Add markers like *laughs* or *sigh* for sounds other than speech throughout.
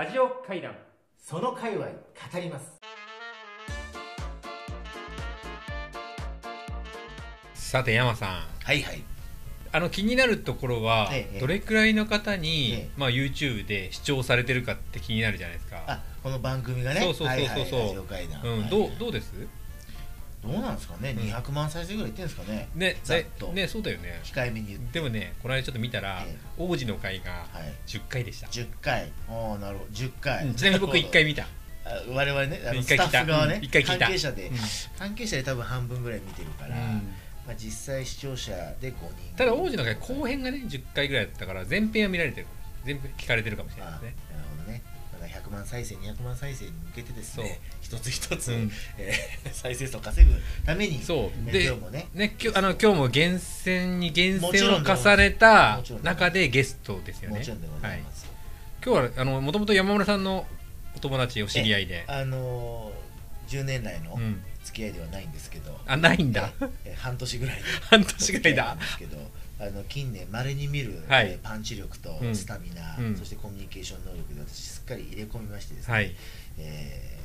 ラジオ会談。その界隈語ります。さて山さん。はいはい。あの気になるところは、ええ。どれくらいの方に、ええ。まあ、YouTube で視聴されてるかって気になるじゃないですか、あこの番組がね。そうそうそうそうそう。はいはいラジオ会談。うん、はい。どうどうです？どうなんですかね、うん。200万再生ぐらいいってんですかね？ねざっと。ねそうだよね。控えめに言って。でもねこの間ちょっと見たら、え王子の会がはい。10回でした、10回。おおなるほど。10回、うん。ちなみに僕1回見た、あ我々ねあのスタッフ側ね、うん。一回聞いた。関係者で、うん。関係者で多分半分ぐらい見てるから、うん。まあ、実際視聴者で5人。ただ王子の会後編がね10回ぐらいだったから前編は見られてる。全部聞かれてるかもしれないですねあなるほどねだから100万再生200万再生に向けてですね一つ一つ、うん。えー *laughs* 再生数を稼ぐためにそう。ねで今日もね。ね、きょあの今日も厳選に厳選を重ねた中でゲストですよね。もちろんでございます、今日はあのもともと山村さんのお友達お知り合いで、あのー、10年来のうん、付き合いではないんですけど、あないんだ。ええ半年ぐらいで *laughs* 半年ぐらいだ。ですけどあの近年まれに見る、はい。えーパンチ力とうん。スタミナ、うん。そしてコミュニケーション能力で私すっかり入れ込みましてですね、はい。え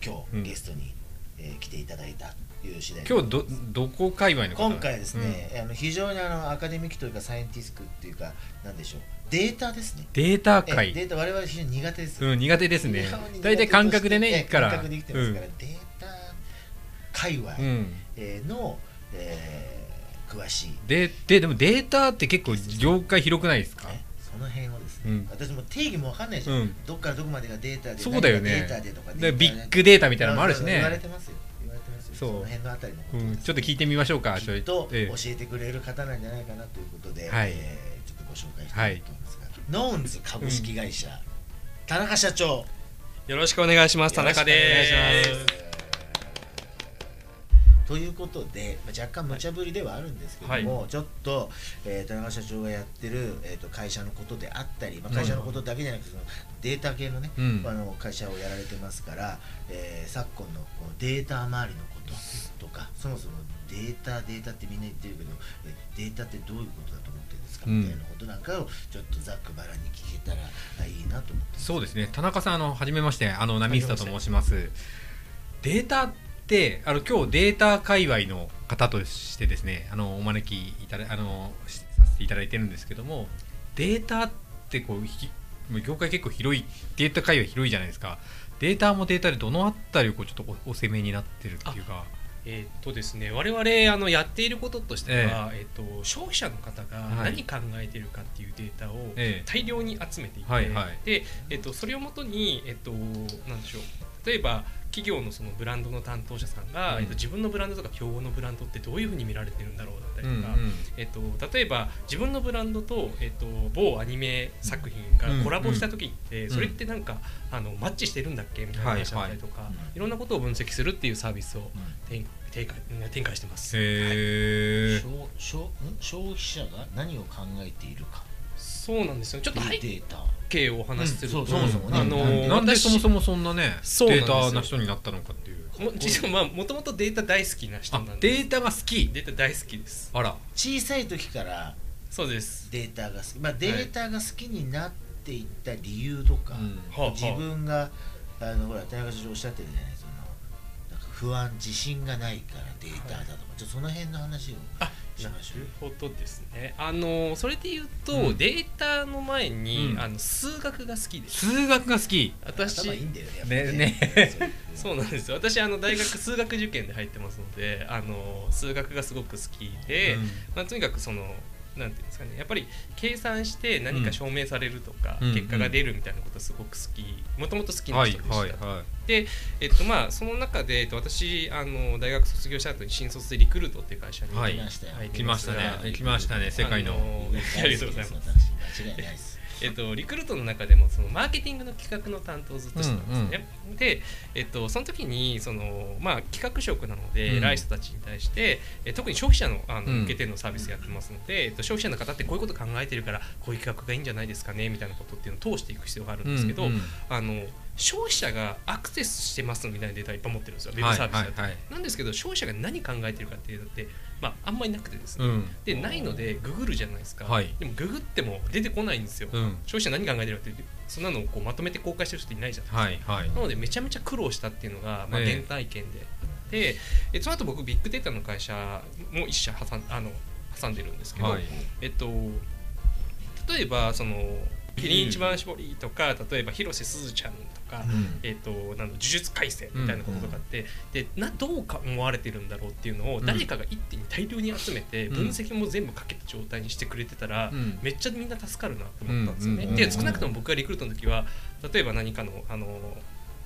ー今日、うん。ゲストに、えー来ていただいたという次第で。今日どどこ界隈の方今回ですね、あの非常にあのアカデミックというかサイエンティスクっていうかなんでしょうデータですね。データえー界データ我々非常に苦手です、うん、苦手ですね。大体感覚でねえいくから。感覚で生きてますから、データ界隈、うん、うんえーの、えー詳しい、でででもデータって結構業界広くないですか、ね、その辺をですね、うん。私も定義もわかんないでしょ、うん。どっからどこまでがデータでそうだよね。データでとかビッグデータみたいなのもあるし言われねてますよ。言われてますよ。そう。その辺のあたりのことうん、ちょっと聞いてみましょうかきっと教ええ。えてくれる方なんじゃないかなということで、はい。えーご紹介したいと思いますが、ノーンズ株式会社、田中社長よろしくお願いします。田中です。ということで、まあ、若干無茶ぶりではあるんですけども、ちょっと、えー田中社長がやってる、えー、と会社のことであったり、まあ、会社のことだけじゃなくてそのデータ系のね、うん。あの会社をやられてますから、えー昨今のこのデータ周りのこととかそもそもデータデータってみんな言ってるけどえデータってどういうことだと思ってるんですか、うん。みたいなことなんかをちょっとざっくばらんに聞けたらあいいなと思ってそうですね。田中さんあの初めましてあの波下と申します。データってあの今日データ界隈の方としてですねあのお招きいただあのしさせていただいてるんですけどもデータってこう業界結構広いデータ界隈広いじゃないですか。データもデータでどのあたりをこうちょっとおお攻めになってるっていうか。えーっとですね、我々あのやっていることとしては、えーっと消費者の方がはい。何考えているかっていうデータをええ。大量に集めていて、はいはい。で、えーっとそれをもとにえーっとなんでしょう。例えば企業のそのブランドの担当者さんが、うん。えーっと自分のブランドとか競合のブランドってどういうふうに見られてるんだろうだったりとか、うんうん。えっと、例えば自分のブランドと、えっと、某アニメ作品がコラボした時って、ん。それってなんかあのマッチしてるんだっけみたいな話だったりとか、はいはい。いろんなことを分析するっていうサービスを展展開展開してます。はい。消消ん？消費者が何を考えているかそうなんですよ。ちょっと背データ。景をお話しすると、うんそうそもそもね。あのなんでなんでそもそももそんなねそうなんですよ。データな人になったのかっていう。も実はまあもともとデータ大好きな人あなんです。データが好き。データ大好きです。あら。小さい時からそうです。データが好き、まあ、データが好きになっていった理由とか、うん。はあはあ。自分があのほら田中社長おっしゃってるじゃないそのなんか不安自信がないからデータだとか、ちょっとその辺の話をあしましょう。なるほどですね。あのそれで言うと、うん。データの前に、うん。あの数学が好きです。数学が好き。私頭いいんだよねね。ねそうなんですよ。私あの大学数学受験で入ってますのであの数学がすごく好きで、うん。まあ、とにかくそのなんていうんですかねやっぱり計算して何か証明されるとか、うん結果が出るみたいなことすごく好きもともと好きなはい人でした、はいはで、えっとまあ、その中で、えっと、私あの大学卒業した後に新卒でリクルートっていう会社にはい来ました。よ入り来ましたね。が来ましたね。世界の。あの *laughs* ありがとうございます。私間違いないですえっと、リクルートの中でもそのマーケティングの企画の担当をずっとしてたんですね。で、えっと、その時にその、まあ、企画職なので、うん。偉い人たちに対して、え特に消費者のあのうん。向けてのサービスやってますので、えっと、消費者の方ってこういうこと考えてるからこういう企画がいいんじゃないですかねみたいなことっていうのを通していく必要があるんですけど、うんうんあの消費者がアクセスしてますみたいなデータいっぱい持ってるんですよウェブサービスだと、はいはいはいなんですけど消費者が何考えてるかっていうのって、まあ、あんまりなくてですね、うん。でないのでググるじゃないですか、はい。でもググっても出てこないんですよ、うん。消費者何考えてるかってそんなのをこうまとめて公開してる人いないじゃないですか、はいはい。なのでめちゃめちゃ苦労したっていうのが、まあ、ええ。原体験で、でえその後僕ビッグデータの会社も一社挟んあの挟んでるんですけど、はい。えっと例えばそのキリン一番搾りとか例えば広瀬すずちゃんとか、うん。えっとなんだ呪術廻戦みたいなこととかって、でなどうか思われてるんだろうっていうのをうん。誰かが一手に大量に集めてうん分析も全部かけた状態にしてくれてたら、うん。めっちゃみんな助かるなと思ったんですよね。で少なくとも僕がリクルートの時は例えば何かのあの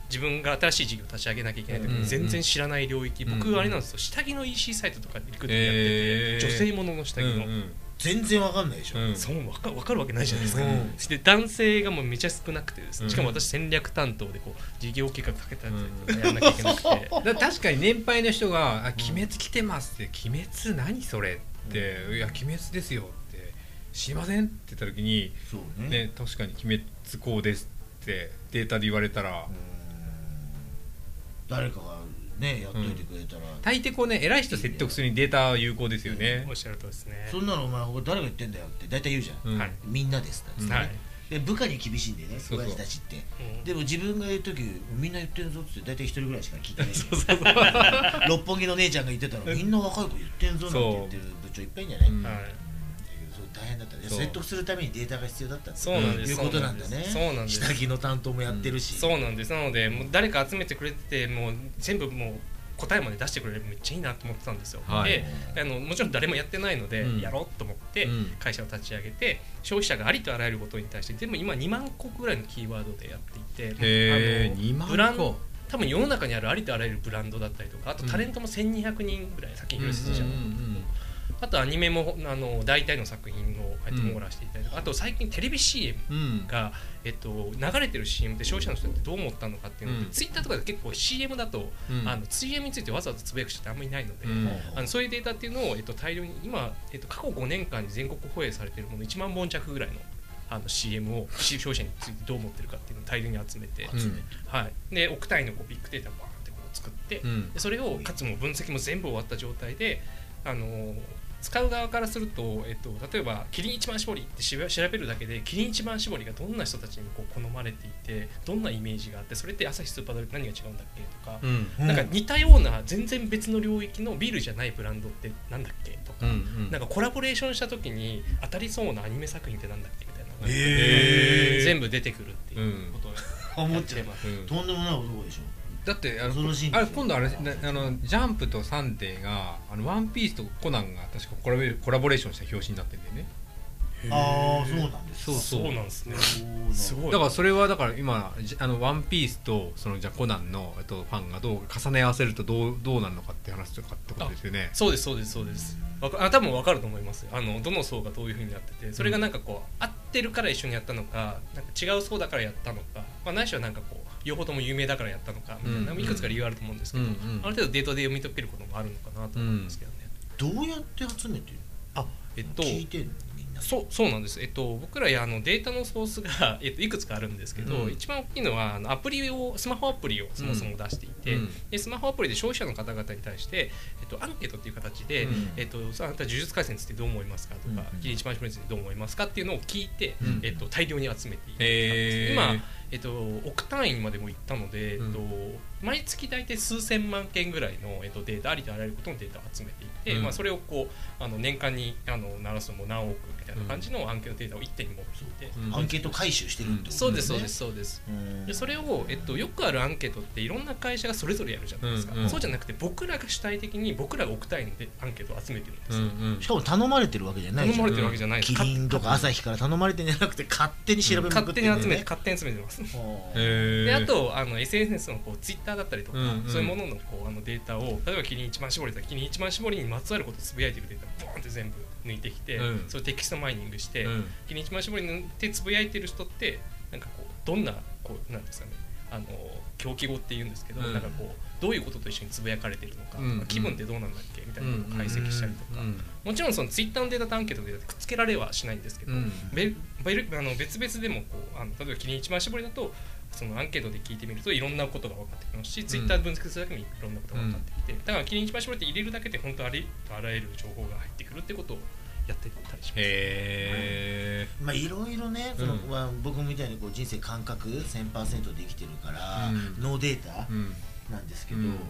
自分が新しい事業を立ち上げなきゃいけない時うん。に全然知らない領域、うん。僕あれなんですよ。下着の EC サイトとかでリクルートやってて、えー。女性ものの下着の。全然わかんないでしょ、うん。そうわかわかるわけないじゃないですか、うん。で男性がもうめちゃ少なくてですね、うん。しかも私戦略担当でこう事業計画かけたやつやらなきゃいけなくて、*laughs* だ確かに年配の人が「あ鬼滅来てます」って「鬼滅何それ?」って「いや鬼滅ですよ」って「知りません?」って言った時にそうね。ね確かに「鬼滅こうです」ってデータで言われたら。誰かがねやっといてくれたら、大抵こうね偉い人説得するにデータは有効ですよね。おっしゃるとりですね。そんなのお前他誰が言ってんだよって大体言うじゃん、うん。はい。みんなですって。ね、はい。で部下に厳しいんでねそうそう。親父たちって。うん。でも自分が言う時みんな言ってるぞって大体一人ぐらいしか聞いてない。そうそうそう。*laughs* 六本木の姉ちゃんが言ってたらみんな若い子言ってんぞなんて言ってる部長いっぱいいんじゃない、うんうん。はい大変だったね。説得するためにデータが必要だったってそうなんです。いうことなんだね。そうなんです。下着の担当もやってるし、そうなんです。なのでもう誰か集めてくれててもう全部もう答えまで出してくれればめっちゃいいなと思ってたんですよ、はい。であのもちろん誰もやってないので、うん。やろうと思ってうん。会社を立ち上げて消費者がありとあらゆることに対してでも今2万個ぐらいのキーワードでやっていてあの2万個。ブランド多分世の中にあるありとあらゆるブランドだったりとかあとうんタレントも1200人ぐらい先に広瀬すずちゃんうん。うんうんあとアニメもあの大体の作品を網羅していたりとか、あと最近テレビ CM うん。が、えっと、流れてる CM って消費者の人ってどう思ったのかっていうのって、うん。ツイッターとかで結構 CM だと、うん。あの CM についてわざわざつぶやく人ってあんまりいないので、うん。あのそういうデータっていうのを、えっと、大量に今、えっと、過去5年間に全国放映されているもの1万本弱ぐらいのあの CM を消費者についてどう思ってるかっていうのを大量に集めて、うんはい、で億単位のこうビッグデータをバーンってこう作って、それをかつも分析も全部終わった状態で、あのー使う側からすると、えっと、例えばキリン一番搾りってし調べるだけでキリン一番搾りがどんな人たちにこう好まれていてどんなイメージがあってそれって朝日スーパードライ何が違うんだっけとか、うん。うんなん。か似たような全然別の領域のビールじゃないブランドってなんだっけとか、うんうん。なんかコラボレーションした時に当たりそうなアニメ作品ってなんだっけみたいなのがへー。全部出てくるっていうことを思っちゃうます。うん。とんでもない男でしょだってあのあれ今度あれなあのジャンプとサンデーがあのワンピースとコナンが確かコラボコラボレーションした表紙になってんだよね。ああそうなんです。かそうそう。そうなんですね。そうすごいだからそれはだから今じあのワンピースとそのじゃあコナンのえっとファンがどう重ね合わせるとどうどうなるのかって話とかってことですよね。そうですそうですそうです。わかあ多分分かると思いますよ。あのどの層がどういうふうになっててそれがなんかこう合ってるから一緒にやったのかなんか違う層だからやったのか、まあ、ないしはなんかこう両方とも有名だからやったのかみたいな、うんいくつか理由あると思うんですけど、うんうん。ある程度データで読み解けることもあるのかなと思うんですけどね、どうやって集めてるあえっとそうそうなんです、えっと、僕らやあのデータのソースが、*laughs* えっと、いくつかあるんですけど、うん。一番大きいのはあのアプリをスマホアプリをそもそも出していて、うん。でスマホアプリで消費者の方々に対して、えっと、アンケートっていう形で、うん。えっと、さあなた呪術廻戦についてどう思いますかとかうん「キリン一番搾りについてどう思いますか?」っていうのを聞いて、うん。えっと、大量に集めているへー。今、えっと、億単位までも行ったので、えっとう毎月大体数千万件ぐらいの、えっと、データありとあらゆることのデータを集めていて、うん。まあ、それをこうあの年間にあの鳴らすのも何億みたいな感じのアンケートデータを一手に持っていて、うん。アンケート回収してるってことそうですそうですすそうです。うん。でそれを、えっと、よくあるアンケートっていろんな会社がそれぞれやるじゃないですか、うんうん。そうじゃなくて僕らが主体的に僕らが億単位でアンケートを集めてるんですよ、うんうん。しかも頼まれてるわけじゃないじゃん。頼まれてるわけじゃないです。キリンとかアサヒから頼まれてんじゃなくて勝手に調べまく勝手にってんだよね。集めて勝手に集めてますはあへー。であとあの SNS のこうツイッターだったりとか、うんうん。そういうもののこうあのデータを例えばキリン一番搾りだったらキリン一番搾りにまつわることをつぶやいてるデータをボーンって全部抜いてきて、うん。それをテキストマイニングして、うん。キリン一番搾りにってつぶやいてる人ってなんかこうどんなこうなんですかねあの共起語って言うんですけど、うん。なんかこうどういうことと一緒につぶやかれてるのかうん。うん気分ってどうなんだっけみたいなのを解析したりとか、うん。もちろんそのツイッターのデータとアンケートのデータってくっつけられはしないんですけど、うん。べべあの別々でもこうあの例えばキリン一番搾りだとそのアンケートで聞いてみるといろんなことが分かってきますし、ツイッターで分析するだけでもいろんなことが分かってきて、だからキリン一番絞りって入れるだけで本当ありとあらゆる情報が入ってくるってことをやってたりします。へまあいろいろねその、うんまあ、僕みたいにこう人生感覚1000%できてるから、うん。ノーデータうん。なんですけど、うん。こ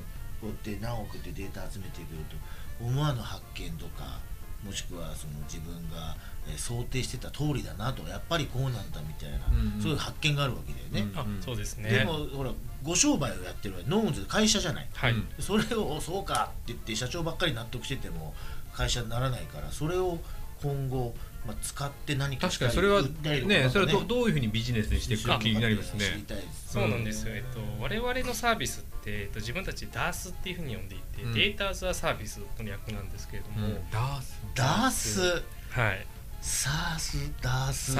うやって何億ってデータ集めてくると思わぬ発見とかもしくはその自分が、えー想定してた通りだなとやっぱりこうなんだみたいな、うんうん。そういう発見があるわけだよね、あそうですね。でもほらご商売をやってるノーンズ会社じゃない。はい、うんそれをおそうかって言って社長ばっかり納得してても会社にならないからそれを今後、まあ、使って何か確かにそれは売ったりとかね。それはどういうふうにビジネスにしていくか気になりますね。そうなんですよ、えっと、我々のサービスって、えっと、自分たち DaaS っていうふうに呼んでいて、うん。 Data as a Service の略なんですけれども、ダース？ダース。はい、サースダース？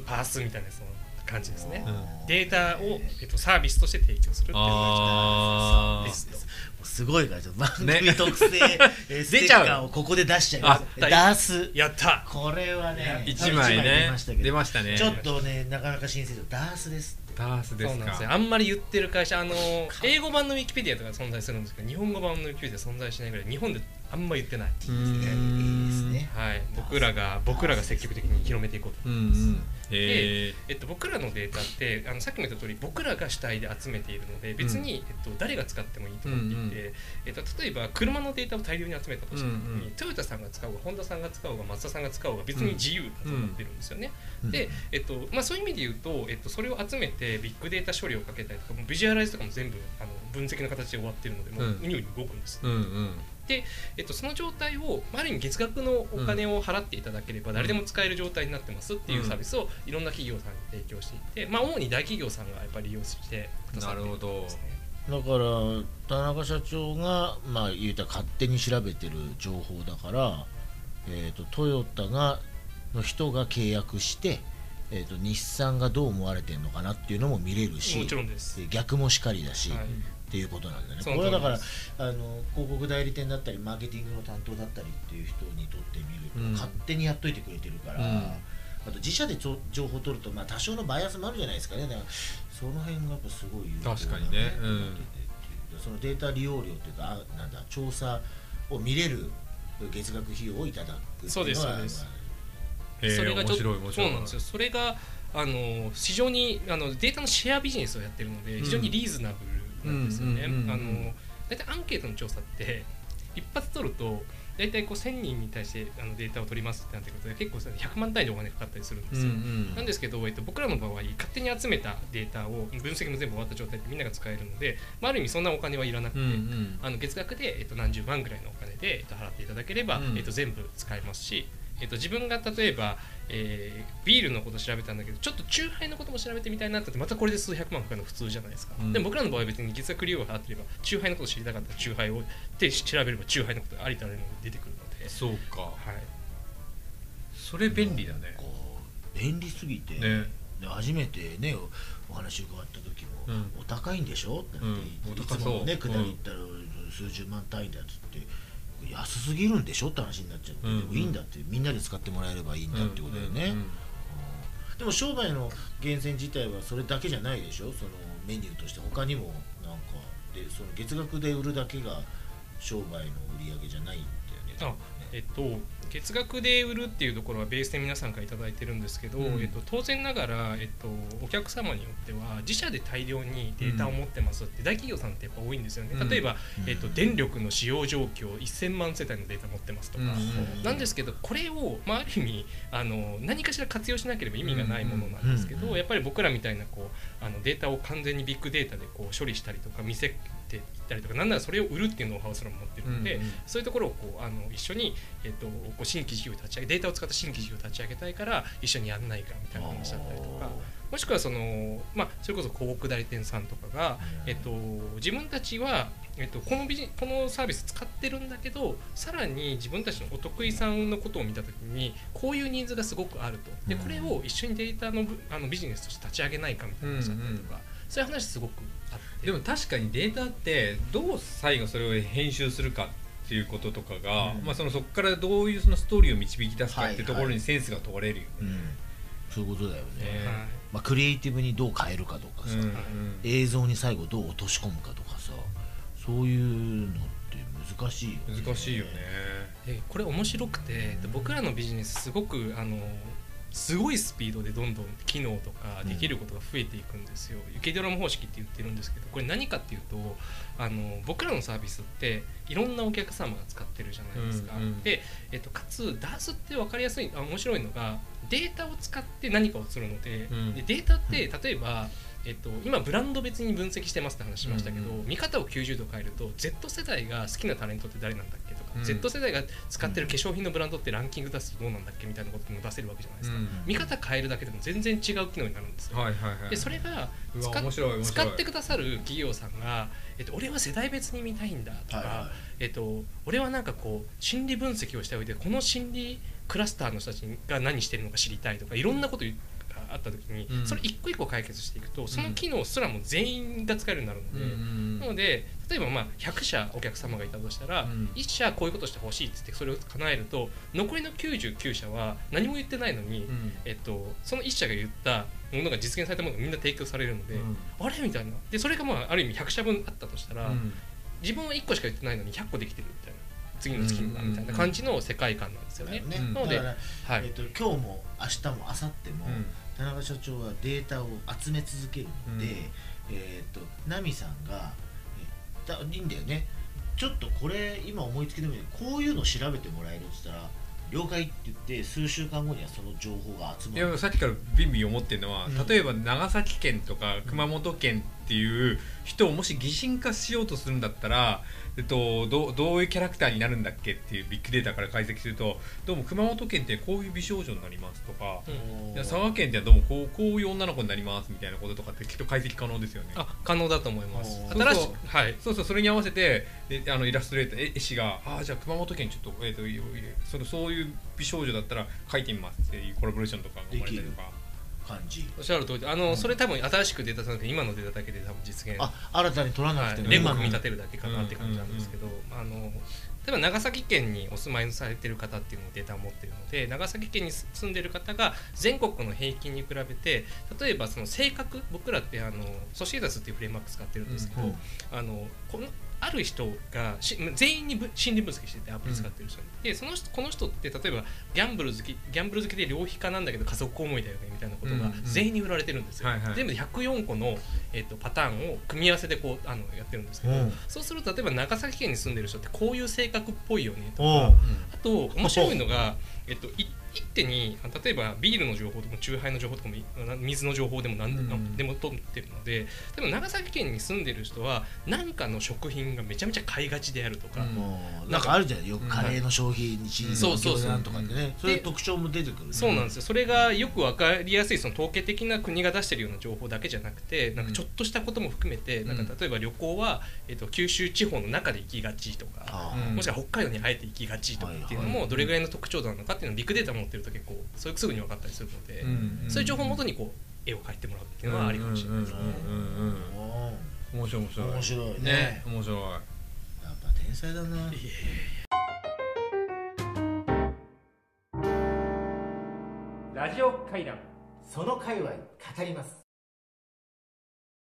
パースみたいなその感じですね。うん。データを、えっと、サービスとして提供するっていうのがあー。です。です。すごいからちょっと番組ね特製、*laughs* えーステッ出ちゃう。カーをここで出しちゃいます。あダースやった。これはね一枚出ねましたけど。出ましたね。ちょっとねなかなか新鮮でダースですダースですかすよ。あんまり言ってる会社あの英語版のウィキペディアとか存在するんですけど日本語版のウィキペディア存在しないぐらい日本であんま言ってない、ですね。はい、僕らが僕らが積極的に広めていこうと。うんうん。へえっと、僕らのデータってあのさっきも言った通り僕らが主体で集めているので別に、えっと、誰が使ってもいいと思っていて、うんうん。えっと、例えば車のデータを大量に集めたとした時に、うんうん。トヨタさんが使おうがホンダさんが使おうがマツダさんが使おうが別に自由だと思ってるんですよね。うんで、えっとまあ、そういう意味で言うと、えっと、それを集めてビッグデータ処理をかけたりとかもうビジュアライズとかも全部あの分析の形で終わってるのでもううん。ウニウニ動くんです。うんうんえっと、その状態をまあある意味月額のお金を払っていただければ誰でも使える状態になってますっていうサービスをいろんな企業さんに提供していて、まあ、主に大企業さんがやっぱり利用してくださっているところですね。だから田中社長がまあ言うたら勝手に調べてる情報だから、えー、とトヨタがの人が契約して、えー、と日産がどう思われてるのかなっていうのも見れるしもちろんです。で逆もしかりだし、はいっていうことなんだよね。これはだから通あの広告代理店だったりマーケティングの担当だったりっていう人にとってみると、うん。勝手にやっといてくれてるから、うん。あと自社で情報を取ると、まあ、多少のバイアスもあるじゃないですかね。だからその辺がやっぱすごい有効だ確かにね。うん。そのデータ利用料というかあなんだ調査を見れる月額費用をいただくっていうのはそうですそうそれがちょっとそうなんですよ。それがあの非常にあのデータのシェアビジネスをやってるので非常にリーズナブルなんですよね。うんうんうんうんあの大体アンケートの調査って一発取ると大体こう1000人に対してあのデータを取りますってなってくると結構それ100万単位でお金かかったりするんですよ。うんなんですけど、えっと、僕らの場合勝手に集めたデータを分析も全部終わった状態でみんなが使えるので、まあ、ある意味そんなお金はいらなくて、うんうんあの月額で、えっと、何十万ぐらいのお金で、えっと、払っていただければ、うんえっと、全部使えますし、えっと、自分が例えば、えービールのこと調べたんだけどちょっとチューハイのことも調べてみたいなってまたこれで数百万かかるの普通じゃないですか、うん。でも僕らの場合は別に月額利用を払ってればチューハイのこと知りたかったらチューハイをで調べればチューハイのことがありとあらゆるのが出てくるので、そうか。はい、それ便利だね。あこう便利すぎて、ね。で初めてねおお話伺った時も、うん。お高いんでしょ?」って言って、うん。おい高そう。つもねうん。下り行ったら数十万単位だっつって。安すぎるんでしょって話になっちゃって、うん。でもいいんだってみんなで使ってもらえればいいんだってことだよね、うん。うん。うん。でも商売の源泉自体はそれだけじゃないでしょ？そのメニューとして他にもなんかでその月額で売るだけが商売の売り上げじゃないんあえっと、月額で売るっていうところはベースで皆さんから頂いいてるんですけど、うん。えっと、当然ながら、えっと、お客様によっては自社で大量にデータを持ってますって大企業さんってやっぱ多いんですよね、うん。例えば、うん。えっと、電力の使用状況1000万世帯のデータ持ってますとか、うん。なんですけどこれを、まあ、ある意味あの何かしら活用しなければ意味がないものなんですけど、うん。やっぱり僕らみたいなこうあのデータを完全にビッグデータでこう処理したりとか見せていったりとかなんならそれを売るっていうノウハウすらも持ってるので、うんうんそういうところをこうあの一緒に、えっとこう新規事業を立ち上げデータを使った新規事業を立ち上げたいから一緒にやんないかみたいな話だったりとかもしくはその、まあ、それこそ広告代理店さんとかが、えっと、自分たちは、えっと、このビジこのサービス使ってるんだけどさらに自分たちのお得意さんのことを見た時にこういうニーズがすごくあると。でこれを一緒にデータのぶあのビジネスとして立ち上げないかみたいな話だったりとか、そういう話すごくあって。でも確かにデータってどう最後それを編集するかっていうこととかが、うん。まあ、そのそこからどういうそのストーリーを導き出すかっていうところはいはいにセンスが問われるよね、うん。そういうことだよね、ねはい。まあ、クリエイティブにどう変えるかとかさ、うん。うん。映像に最後どう落とし込むかとかさそういうのって難しいよね。難しいよね。でこれ面白くて僕らのビジネスすごくあのすごいスピードでどんどん機能とかできることが増えていくんですよ、雪ドラム方式って言ってるんですけどこれ何かっていうとあの僕らのサービスっていろんなお客様が使ってるじゃないですか、うんうん。で、えっと、かつ DAS って分かりやすいあ面白いのがデータを使って何かをするので,、うん。でデータって例えば、えっと、今ブランド別に分析してますって話しましたけど、うん見方を90度変えると Z 世代が好きなタレントって誰なんだっけとか、うん。Z 世代が使ってる化粧品のブランドってランキング出すとどうなんだっけみたいなことも出せるわけじゃないですか、うん見方変えるだけでも全然違う機能になるんですよ、はいはいはいでそれが使ってくださる企業さんが、えっと、俺は世代別に見たいんだとか、はいはい。えっと、俺はなんかこう心理分析をしておいてこの心理クラスターの人たちが何してるのか知りたいとかいろんなことがあった時に、うん。それ一個一個解決していくとその機能すらも全員が使えるようになるので。なので例えばまあ100社お客様がいたとしたら、うん。1社こういうことしてほしいっつってそれを叶えると残りの99社は何も言ってないのに、うん。えっと、その1社が言ったものが実現されたものがみんな提供されるので、うん。あれ？みたいな。でそれがまあある意味100社分あったとしたら、うん。自分は1個しか言ってないのに100個できてるみたいな次の月にみたいな感じの世界観なんですよね。なのではい。えっと今日も明日も明後日も、うん。田中社長はデータを集め続けるので、うん。えっとナミさんがえだいいんだよね。ちょっとこれ今思いつきでもいい。こういうの調べてもらえるって言ったら了解って言って数週間後にはその情報が集いまる。やさっきからビンビン思ってるのは、うん。例えば長崎県とか熊本県っていう人をもし擬人化しようとするんだったら、えっと、どうどういうキャラクターになるんだっけっていうビッグデータから解析するとどうも熊本県ってこういう美少女になりますとか、佐賀県ってどうもこうこういう女の子になりますみたいなこととかってきっと解析可能ですよね。あ可能だと思います。新しはい。そうそうそれに合わせてであのイラストレーター絵師がああじゃあ熊本県ちょっと,、えー、とそのそういう美少女だったら描いてみますっていうコラボレーションとかが生まれたりとか感じ。おっしゃる通り。であの、それ多分新しくデータさんで今のデータだけで多分実現あ新たに取らなはい、くても、組み立てるだけかなって感じなんですけど、あの例えば長崎県にお住まいされてる方っていうのをデータを持ってるので長崎県に住んでる方が全国の平均に比べて例えばその性格僕らってあのソシエダスっていうフレームワーク使ってるんですけど、うん。あのこのある人がし全員にぶ心理分析しててアプリ使ってる人に、でその人この人って例えばギャンブル好きギャンブル好きで浪費家なんだけど家族思いだよねみたいなことがうんうん。全員に売られてるんですよ、はいはい。全部で104個の、えっとパターンを組み合わせでこうあのやってるんですけど、うん。そうすると例えば長崎県に住んでる人ってこういう性格っぽいよねとおうかあと面白いのが、えっと、い一手にあ例えばビールの情報とかチューハイの情報とかも水の情報でも何で,、うんでも取ってるので例えば長崎県に住んでる人は何かの食品がめちゃめちゃ買いがちであるとか、うん。もうなんかあるじゃないよくうん。カレーの消費日のそうそうそう。なんとかってねそういう特徴も出てくるね。そうなんですよ。それがよく分かりやすいその統計的な国が出してるような情報だけじゃなくてなんかちょっとしたことも含めて、ん。なんか例えば旅行は、えっと、九州地方の中で行きがちとか。あうん。もしくは北海道にあえて行きがちとかっていうのもどれぐらいの特徴なのかっていうのをビッグデータ持ってると結構それすぐに分かったりするので、うんそういう情報をもとにこう絵を描いてもらうっていうのはありかもしれない。ですね。うんうんうんうん。面白い面白い。面白いね。ね面白い。やっぱ天才だな。ラジオ会談その界隈語ります